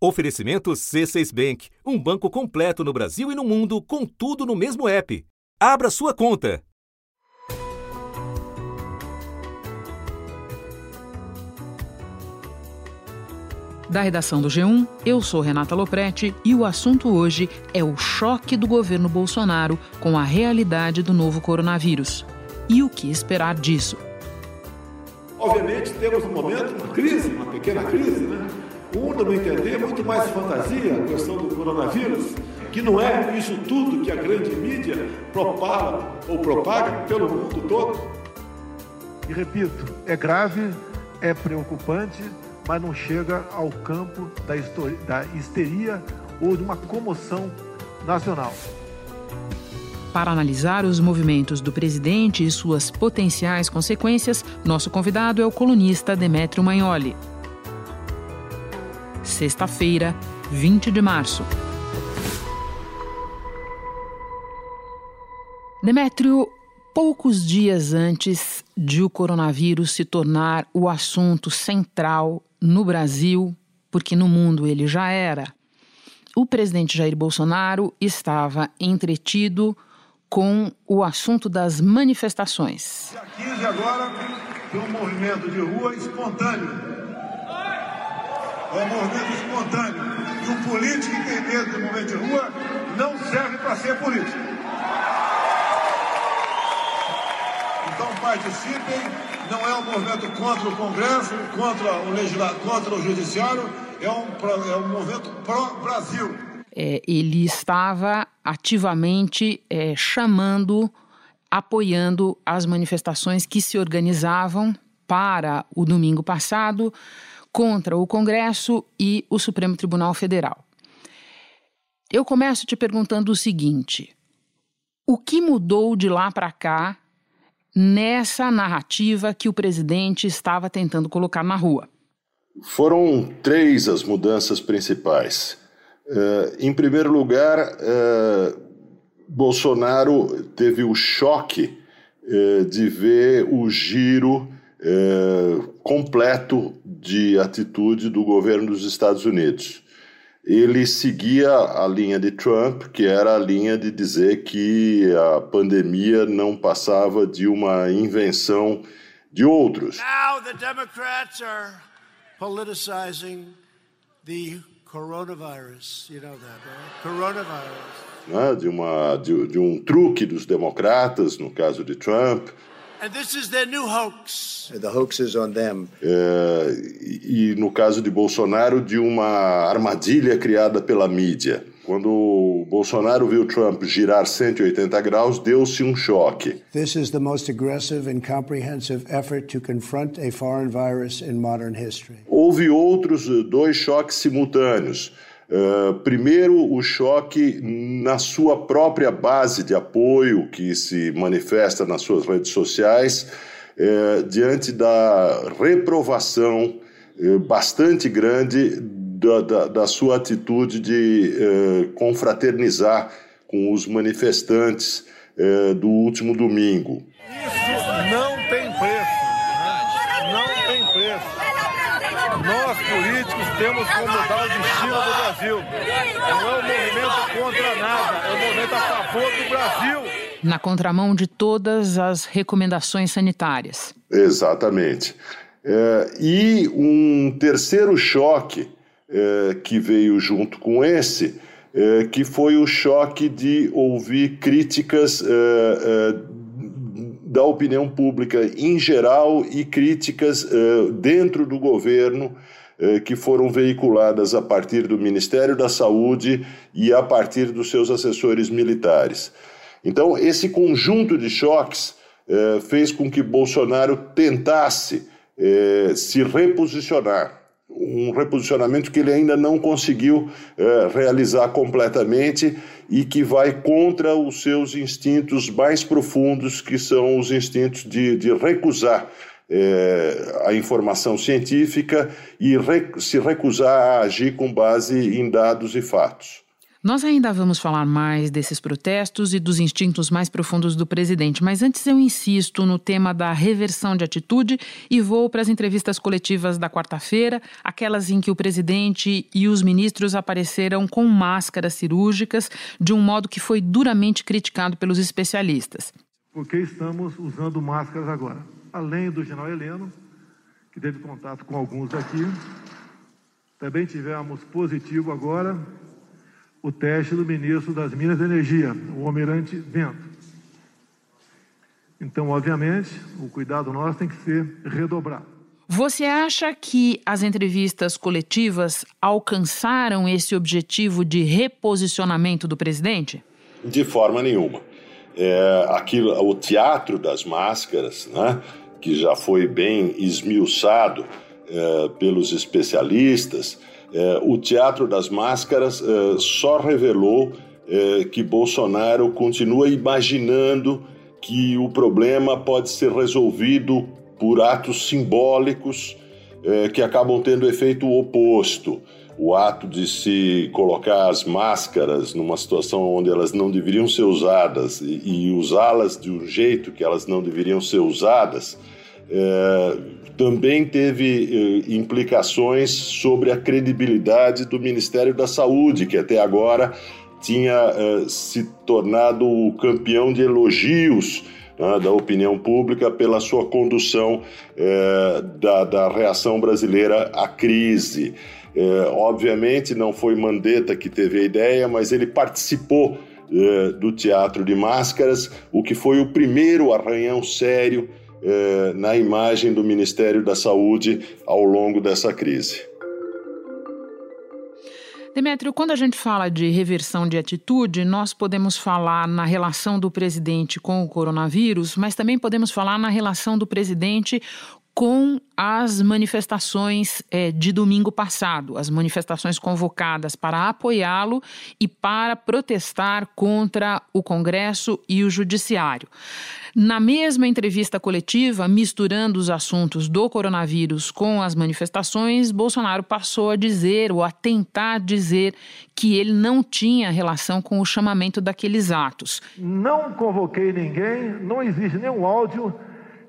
Oferecimento C6 Bank, um banco completo no Brasil e no mundo, com tudo no mesmo app. Abra sua conta. Da redação do G1, eu sou Renata Loprete e o assunto hoje é o choque do governo Bolsonaro com a realidade do novo coronavírus. E o que esperar disso? Obviamente temos um momento, uma crise, uma pequena crise, né? O mundo não entender é muito mais fantasia a questão do coronavírus, que não é isso tudo que a grande mídia propaga ou propaga pelo mundo todo. E repito, é grave, é preocupante, mas não chega ao campo da, da histeria ou de uma comoção nacional. Para analisar os movimentos do presidente e suas potenciais consequências, nosso convidado é o colunista Demetrio Magnoli sexta-feira, 20 de março. Demétrio, poucos dias antes de o coronavírus se tornar o assunto central no Brasil, porque no mundo ele já era, o presidente Jair Bolsonaro estava entretido com o assunto das manifestações. Dia 15 agora, um movimento de rua espontâneo é um movimento espontâneo. E um político que tem medo do movimento de rua não serve para ser político. Então participem. Não é um movimento contra o Congresso, contra o contra o Judiciário, é um, é um movimento pró-Brasil. É, ele estava ativamente é, chamando, apoiando as manifestações que se organizavam para o domingo passado contra o Congresso e o Supremo Tribunal Federal. Eu começo te perguntando o seguinte: o que mudou de lá para cá nessa narrativa que o presidente estava tentando colocar na rua? Foram três as mudanças principais. Uh, em primeiro lugar, uh, Bolsonaro teve o choque uh, de ver o giro é, completo de atitude do governo dos Estados Unidos. Ele seguia a linha de Trump, que era a linha de dizer que a pandemia não passava de uma invenção de outros. Now the Democrats are politicizing the coronavirus. You know that, right? Coronavirus. Né, de, uma, de, de um truque dos democratas, no caso de Trump. And this is their new hoax. The hoax is on them. É, e, e no caso de Bolsonaro, de uma armadilha criada pela mídia. Quando o Bolsonaro viu Trump girar 180 graus, deu-se um choque. This is the most aggressive and comprehensive effort to confront a foreign virus in modern history. Houve outros dois choques simultâneos. Uh, primeiro, o choque na sua própria base de apoio, que se manifesta nas suas redes sociais, uh, diante da reprovação uh, bastante grande da, da, da, sua atitude de confraternizar com os manifestantes do último domingo. Isso não tem preço. Não tem preço. Nós, políticos, temos como mudar o destino do Brasil. Não é um movimento contra nada, é um movimento a favor do Brasil. Na contramão de todas as recomendações sanitárias. Exatamente. É, e um terceiro choque é, que veio junto com esse, é, que foi o choque de ouvir críticas é, é, da opinião pública em geral e críticas é, dentro do governo que foram veiculadas a partir do Ministério da Saúde e a partir dos seus assessores militares. Então, esse conjunto de choques eh, fez com que Bolsonaro tentasse eh, se reposicionar. Um reposicionamento que ele ainda não conseguiu realizar completamente e que vai contra os seus instintos mais profundos, que são os instintos de, de recusar é, a informação científica e re, se recusar a agir com base em dados e fatos. Nós ainda vamos falar mais desses protestos e dos instintos mais profundos do presidente, mas antes eu insisto no tema da reversão de atitude e vou para as entrevistas coletivas da quarta-feira, aquelas em que o presidente e os ministros apareceram com máscaras cirúrgicas, de um modo que foi duramente criticado pelos especialistas. Por que estamos usando máscaras agora? Além do general Heleno, que teve contato com alguns aqui, também tivemos positivo agora o teste do ministro das Minas e Energia, o Almirante Vento. Então, obviamente, o cuidado nosso tem que ser redobrado. Você acha que as entrevistas coletivas alcançaram esse objetivo de reposicionamento do presidente? De forma nenhuma. É, aquilo, o teatro das máscaras, né, que já foi bem esmiuçado é, pelos especialistas, é, o Teatro das Máscaras é, só revelou é, que Bolsonaro continua imaginando que o problema pode ser resolvido por atos simbólicos é, que acabam tendo efeito oposto. O ato de se colocar as máscaras numa situação onde elas não deveriam ser usadas e, e usá-las de um jeito que elas não deveriam ser usadas é, também teve eh, implicações sobre a credibilidade do Ministério da Saúde, que até agora tinha eh, se tornado o campeão de elogios né, da opinião pública pela sua condução eh, da, da, reação brasileira à crise. Obviamente não foi Mandetta que teve a ideia, mas ele participou do teatro de máscaras, o que foi o primeiro arranhão sério eh, na imagem do Ministério da Saúde ao longo dessa crise. Demétrio, quando a gente fala de reversão de atitude, nós podemos falar na relação do presidente com o coronavírus, mas também podemos falar na relação do presidente com as manifestações é, de domingo passado, as manifestações convocadas para apoiá-lo e para protestar contra o Congresso e o Judiciário. Na mesma entrevista coletiva, misturando os assuntos do coronavírus com as manifestações, Bolsonaro passou a dizer ou a tentar dizer que ele não tinha relação com o chamamento daqueles atos. Não convoquei ninguém, não existe nenhum áudio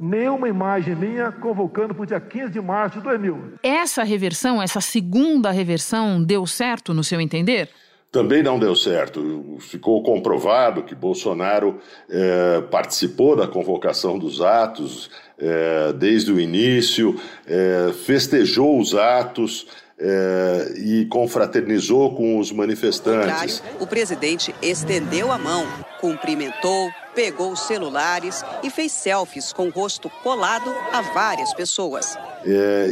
nenhuma imagem minha convocando para o dia 15 de março de 2000. Essa reversão, essa segunda reversão, deu certo no seu entender? Também não deu certo. Ficou comprovado que Bolsonaro é, participou da convocação dos atos é, desde o início, é, festejou os atos. e confraternizou com os manifestantes. O presidente estendeu a mão, cumprimentou, pegou os celulares e fez selfies com o rosto colado a várias pessoas. É,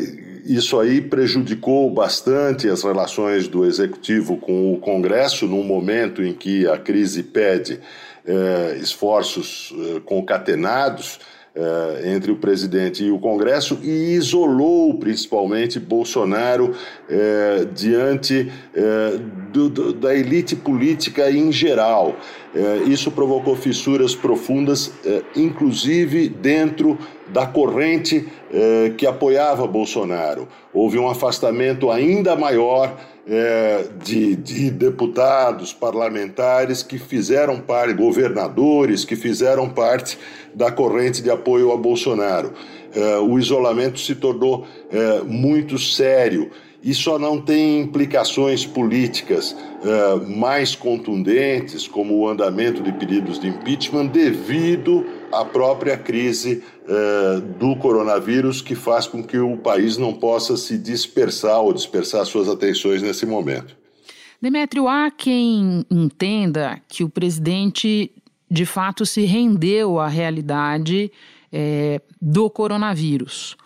isso aí prejudicou bastante as relações do executivo com o Congresso, num momento em que a crise pede é, esforços é, concatenados eh, entre o presidente e o Congresso e isolou principalmente Bolsonaro eh, diante eh, do, do, da elite política em geral. isso provocou fissuras profundas, inclusive dentro da corrente que apoiava Bolsonaro. Houve um afastamento ainda maior é, de, de, deputados, parlamentares que fizeram parte, governadores que fizeram parte da corrente de apoio a Bolsonaro. É, o isolamento se tornou é, muito sério e só não tem implicações políticas é, mais contundentes, como o andamento de pedidos de impeachment, devido à própria crise do coronavírus, que faz com que o país não possa se dispersar ou dispersar suas atenções nesse momento. Demétrio, há quem entenda que o presidente de fato se rendeu à realidade é, do coronavírus.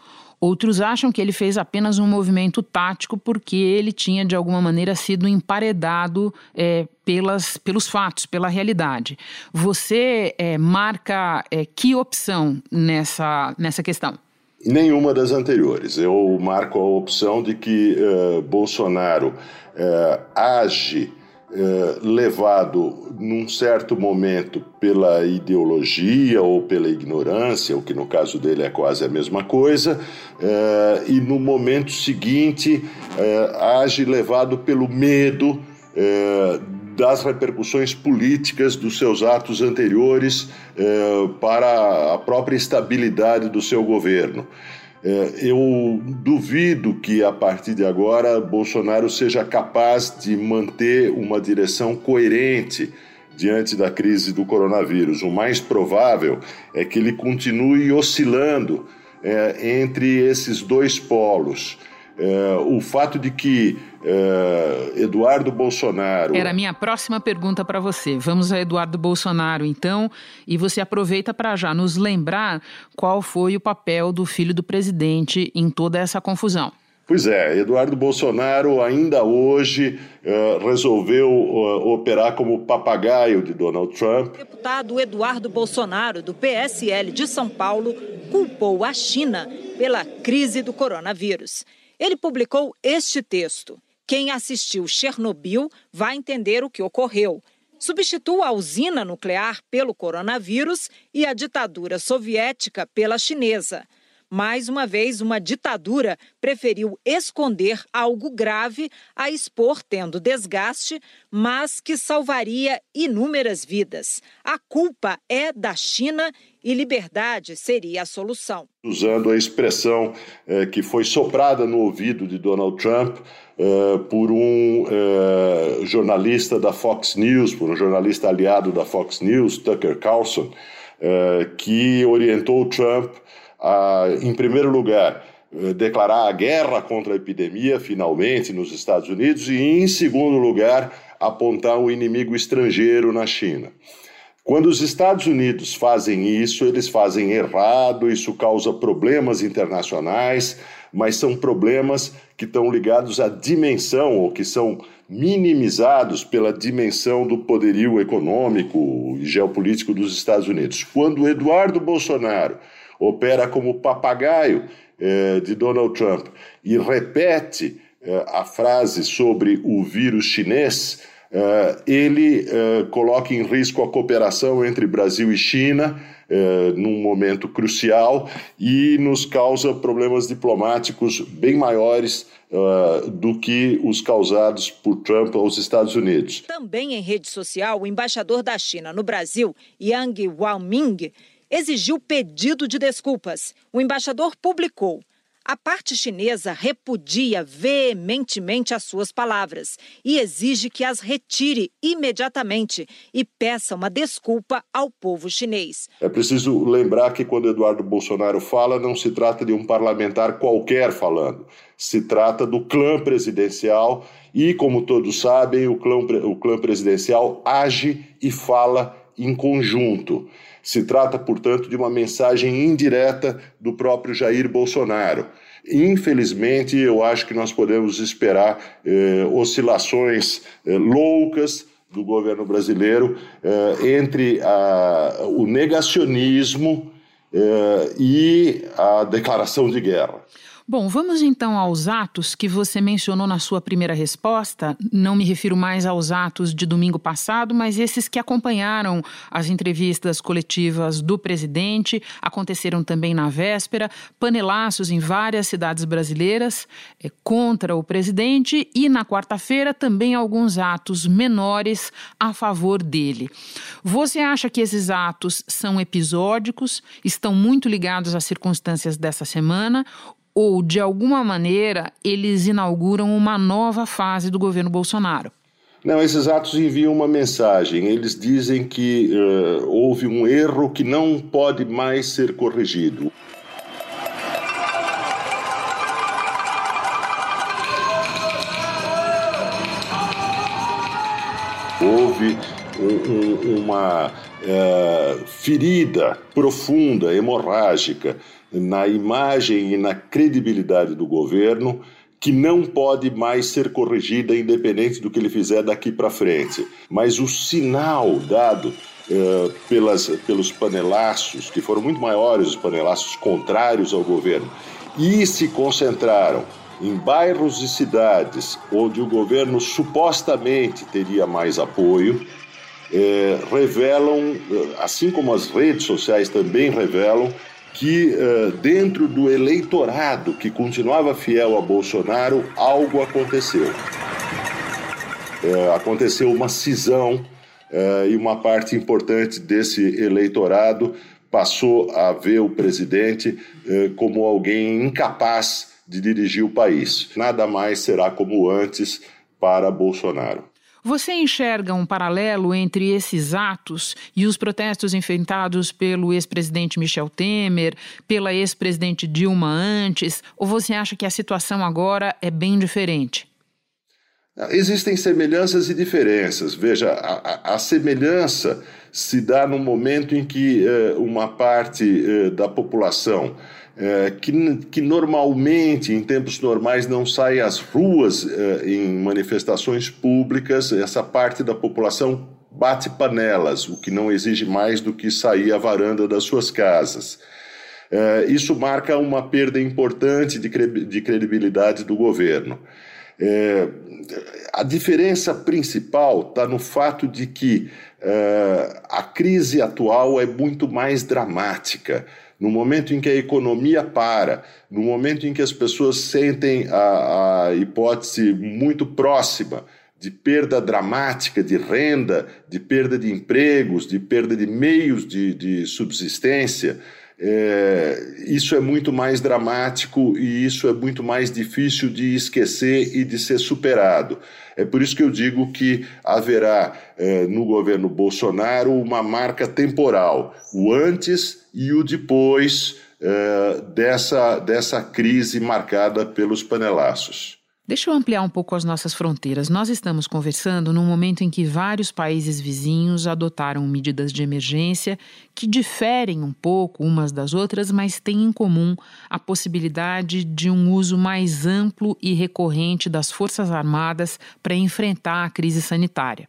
Outros acham que ele fez apenas um movimento tático porque ele tinha, de alguma maneira, sido emparedado é, pelas, pelos fatos, pela realidade. Você é, marca é, que opção nessa, nessa questão? Nenhuma das anteriores. Eu marco a opção de que uh, Bolsonaro uh, age é, levado num certo momento pela ideologia ou pela ignorância, o que no caso dele é quase a mesma coisa, é, e no momento seguinte é, age levado pelo medo das repercussões políticas dos seus atos anteriores eh, para a própria estabilidade do seu governo. Eh, eu duvido que a partir de agora Bolsonaro seja capaz de manter uma direção coerente diante da crise do coronavírus. O mais provável é que ele continue oscilando eh, entre esses dois polos. É, o fato de que é, Eduardo Bolsonaro. Era a minha próxima pergunta para você. Vamos a Eduardo Bolsonaro, então, e você aproveita para já nos lembrar qual foi o papel do filho do presidente em toda essa confusão. Pois é, Eduardo Bolsonaro ainda hoje uh, resolveu uh, operar como papagaio de Donald Trump. O deputado Eduardo Bolsonaro, do PSL de São Paulo, culpou a China pela crise do coronavírus. Ele publicou este texto. Quem assistiu Chernobyl vai entender o que ocorreu. Substitua a usina nuclear pelo coronavírus e a ditadura soviética pela chinesa. Mais uma vez, uma ditadura preferiu esconder algo grave a expor tendo desgaste, mas que salvaria inúmeras vidas. A culpa é da China e liberdade seria a solução. Usando a expressão eh, que foi soprada no ouvido de Donald Trump eh, por um eh, jornalista da Fox News, por um jornalista aliado da Fox News, Tucker Carlson, que orientou Trump a, em primeiro lugar, declarar a guerra contra a epidemia, finalmente, nos Estados Unidos, e, em segundo lugar, apontar o um inimigo estrangeiro na China. Quando os Estados Unidos fazem isso, eles fazem errado, isso causa problemas internacionais, mas são problemas que estão ligados à dimensão ou que são minimizados pela dimensão do poderio econômico e geopolítico dos Estados Unidos. Quando Eduardo Bolsonaro opera como papagaio eh, de Donald Trump e repete eh, a frase sobre o vírus chinês, ele eh, coloca em risco a cooperação entre Brasil e China eh, num momento crucial e nos causa problemas diplomáticos bem maiores Uh, do que os causados por Trump aos Estados Unidos. Também em rede social, o embaixador da China no Brasil, Yang Waming, exigiu pedido de desculpas. O embaixador publicou. A parte chinesa repudia veementemente as suas palavras e exige que as retire imediatamente e peça uma desculpa ao povo chinês. É preciso lembrar que quando Eduardo Bolsonaro fala, não se trata de um parlamentar qualquer falando. Se trata do clã presidencial e, como todos sabem, o clã, o clã presidencial age e fala em conjunto. Se trata, portanto, de uma mensagem indireta do próprio Jair Bolsonaro. Infelizmente, eu acho que nós podemos esperar eh, oscilações eh, loucas do governo brasileiro eh, entre a, o negacionismo eh, e a declaração de guerra. Bom, vamos então aos atos que você mencionou na sua primeira resposta. Não me refiro mais aos atos de domingo passado, mas esses que acompanharam as entrevistas coletivas do presidente, aconteceram também na véspera, panelaços em várias cidades brasileiras é, contra o presidente e na quarta-feira também alguns atos menores a favor dele. Você acha que esses atos são episódicos, estão muito ligados às circunstâncias dessa semana? Ou, de alguma maneira, eles inauguram uma nova fase do governo Bolsonaro? Não, esses atos enviam uma mensagem. Eles dizem que uh, houve um erro que não pode mais ser corrigido. Houve um, um, uma uh, ferida profunda, hemorrágica, na imagem e na credibilidade do governo que não pode mais ser corrigida independente do que ele fizer daqui para frente. Mas o sinal dado eh, pelas, pelos panelaços, que foram muito maiores os panelaços contrários ao governo, e se concentraram em bairros e cidades onde o governo supostamente teria mais apoio, eh, revelam, assim como as redes sociais também revelam, que uh, dentro do eleitorado que continuava fiel a Bolsonaro, algo aconteceu. É, aconteceu uma cisão é, e uma parte importante desse eleitorado passou a ver o presidente é, como alguém incapaz de dirigir o país. Nada mais será como antes para Bolsonaro. Você enxerga um paralelo entre esses atos e os protestos enfrentados pelo ex-presidente Michel Temer, pela ex-presidente Dilma antes, ou você acha que a situação agora é bem diferente? Existem semelhanças e diferenças. Veja, a, a, a semelhança se dá no momento em que eh, uma parte eh, da população é, que, que normalmente, em tempos normais, não sai às ruas é, em manifestações públicas, essa parte da população bate panelas, o que não exige mais do que sair à varanda das suas casas. É, isso marca uma perda importante de, cre de credibilidade do governo. É, a diferença principal está no fato de que é, a crise atual é muito mais dramática. No momento em que a economia para, no momento em que as pessoas sentem a, a hipótese muito próxima de perda dramática de renda, de perda de empregos, de perda de meios de, de subsistência, é, isso é muito mais dramático e isso é muito mais difícil de esquecer e de ser superado. É por isso que eu digo que haverá é, no governo Bolsonaro uma marca temporal, o antes e o depois é, dessa, dessa crise marcada pelos panelaços. Deixa eu ampliar um pouco as nossas fronteiras. Nós estamos conversando num momento em que vários países vizinhos adotaram medidas de emergência que diferem um pouco umas das outras, mas têm em comum a possibilidade de um uso mais amplo e recorrente das Forças Armadas para enfrentar a crise sanitária.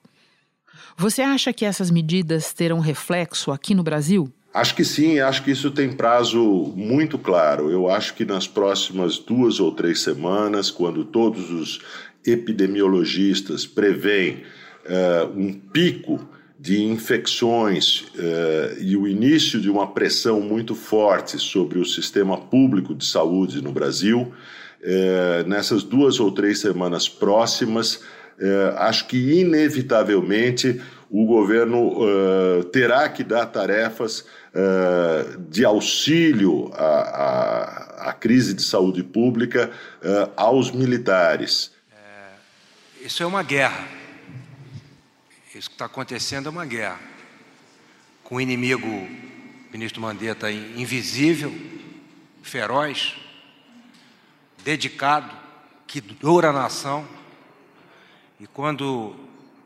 Você acha que essas medidas terão reflexo aqui no Brasil? Acho que sim, acho que isso tem prazo muito claro. Eu acho que nas próximas duas ou três semanas, quando todos os epidemiologistas preveem uh, um pico de infecções uh, e o início de uma pressão muito forte sobre o sistema público de saúde no Brasil, uh, nessas duas ou três semanas próximas, acho que inevitavelmente o governo terá que dar tarefas uh, de auxílio à, à, à, crise de saúde pública uh, aos militares. É, isso é uma guerra. Isso que está acontecendo é uma guerra. Com o inimigo, ministro Mandetta, invisível, feroz, dedicado, que dura a nação. E quando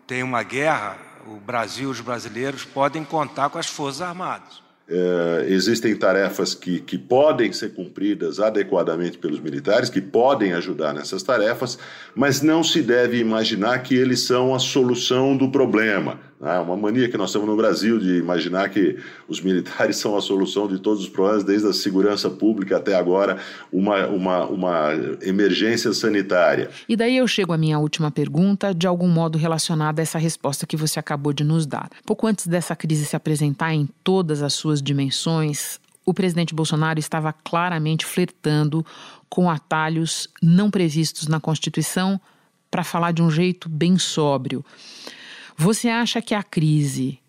tem uma guerra, o Brasil, os brasileiros podem contar com as Forças Armadas. É, existem tarefas que, que podem ser cumpridas adequadamente pelos militares, que podem ajudar nessas tarefas, mas não se deve imaginar que eles são a solução do problema. É uma mania que nós temos no Brasil de imaginar que os militares são a solução de todos os problemas, desde a segurança pública até agora, uma, uma, uma emergência sanitária. E daí eu chego à minha última pergunta, de algum modo relacionada a essa resposta que você acabou de nos dar. Pouco antes dessa crise se apresentar em todas as suas dimensões, o presidente Bolsonaro estava claramente flertando com atalhos não previstos na Constituição, para falar de um jeito bem sóbrio. Você acha que a crise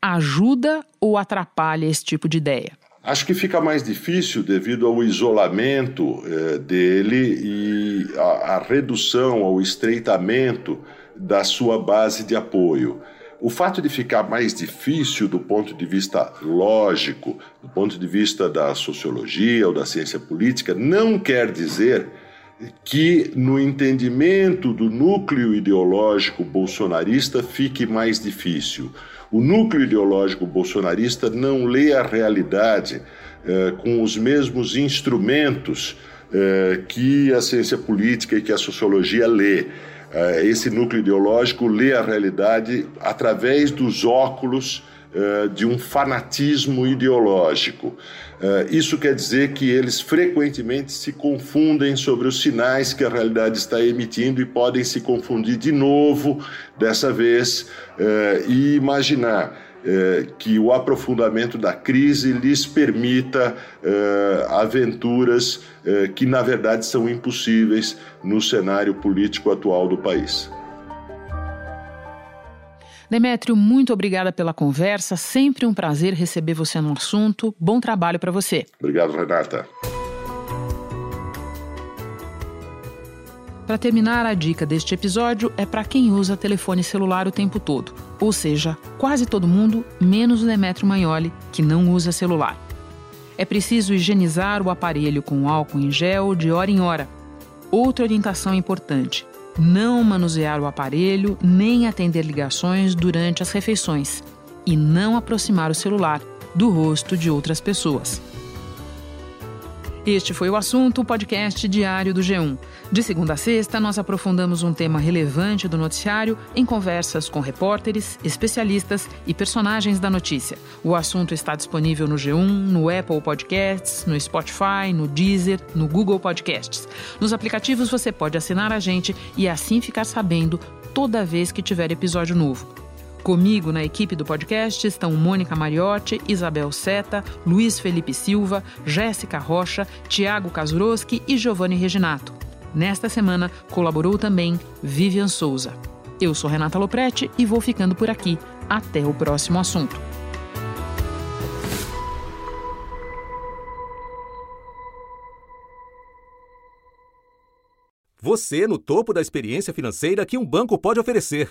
ajuda ou atrapalha esse tipo de ideia? Acho que fica mais difícil devido ao isolamento eh, dele e a redução, ao estreitamento da sua base de apoio. O fato de ficar mais difícil do ponto de vista lógico, do ponto de vista da sociologia ou da ciência política, não quer dizer que no entendimento do núcleo ideológico bolsonarista fique mais difícil. O núcleo ideológico bolsonarista não lê a realidade eh, com os mesmos instrumentos eh, que a ciência política e que a sociologia lê. Eh, esse núcleo ideológico lê a realidade através dos óculos eh, de um fanatismo ideológico. Eh, isso quer dizer que eles frequentemente se confundem sobre os sinais que a realidade está emitindo e podem se confundir de novo, dessa vez, eh, e imaginar que o aprofundamento da crise lhes permita aventuras que, na verdade, são impossíveis no cenário político atual do país. Demétrio, muito obrigada pela conversa. Sempre um prazer receber você no assunto. Bom trabalho para você. Obrigado, Renata. Para terminar, a dica deste episódio é para quem usa telefone celular o tempo todo, ou seja, quase todo mundo, menos o Demetrio Magnoli, que não usa celular. É preciso higienizar o aparelho com álcool em gel de hora em hora. Outra orientação importante: não manusear o aparelho nem atender ligações durante as refeições e não aproximar o celular do rosto de outras pessoas. Este foi o assunto, o podcast diário do G1. De segunda a sexta, nós aprofundamos um tema relevante do noticiário em conversas com repórteres, especialistas e personagens da notícia. O assunto está disponível no G1, no Apple Podcasts, no Spotify, no Deezer, no Google Podcasts. Nos aplicativos você pode assinar a gente e assim ficar sabendo toda vez que tiver episódio novo. Comigo na equipe do podcast estão Mônica Mariotti, Isabel Seta, Luiz Felipe Silva, Jéssica Rocha, Tiago Kazuroski e Giovanni Reginato. Nesta semana colaborou também Vivian Souza. Eu sou Renata Loprete e vou ficando por aqui. Até o próximo assunto. Você no topo da experiência financeira que um banco pode oferecer.